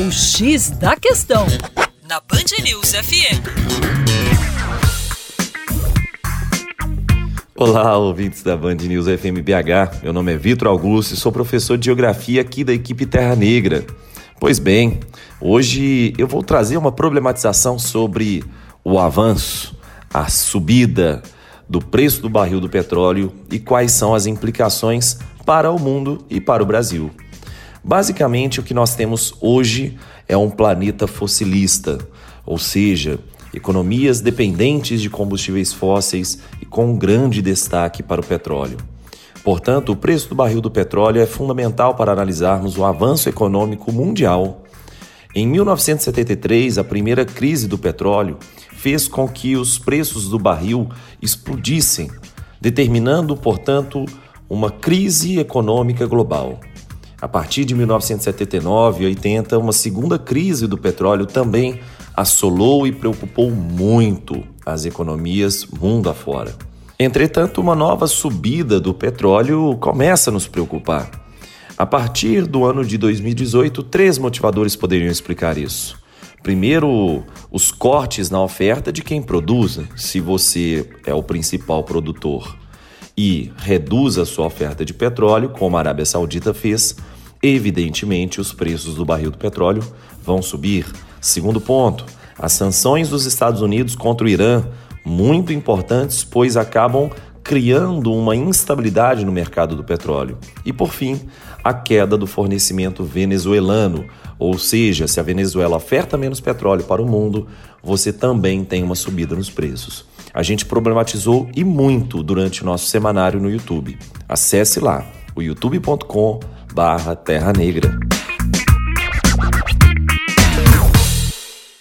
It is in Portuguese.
O X da Questão, na Band News FM. Olá, ouvintes da Band News FM BH. Meu nome é Vitor Augusto e sou professor de Geografia aqui da equipe Terra Negra. Pois bem, hoje eu vou trazer uma problematização sobre o avanço, a subida do preço do barril do petróleo e quais são as implicações para o mundo e para o Brasil. Basicamente, o que nós temos hoje é um planeta fossilista, ou seja, economias dependentes de combustíveis fósseis e com um grande destaque para o petróleo. Portanto, o preço do barril do petróleo é fundamental para analisarmos o avanço econômico mundial. Em 1973, a primeira crise do petróleo fez com que os preços do barril explodissem, determinando, portanto, uma crise econômica global. A partir de 1979 e 80, uma segunda crise do petróleo também assolou e preocupou muito as economias mundo afora. Entretanto, uma nova subida do petróleo começa a nos preocupar. A partir do ano de 2018, três motivadores poderiam explicar isso. Primeiro, os cortes na oferta de quem produz, se você é o principal produtor e reduz a sua oferta de petróleo, como a Arábia Saudita fez, evidentemente os preços do barril do petróleo vão subir. Segundo ponto, as sanções dos Estados Unidos contra o Irã, muito importantes, pois acabam criando uma instabilidade no mercado do petróleo. E por fim, a queda do fornecimento venezuelano, ou seja, se a Venezuela oferta menos petróleo para o mundo, você também tem uma subida nos preços. A gente problematizou e muito durante o nosso semanário no YouTube. Acesse lá, o youtube.com barra Terra Negra.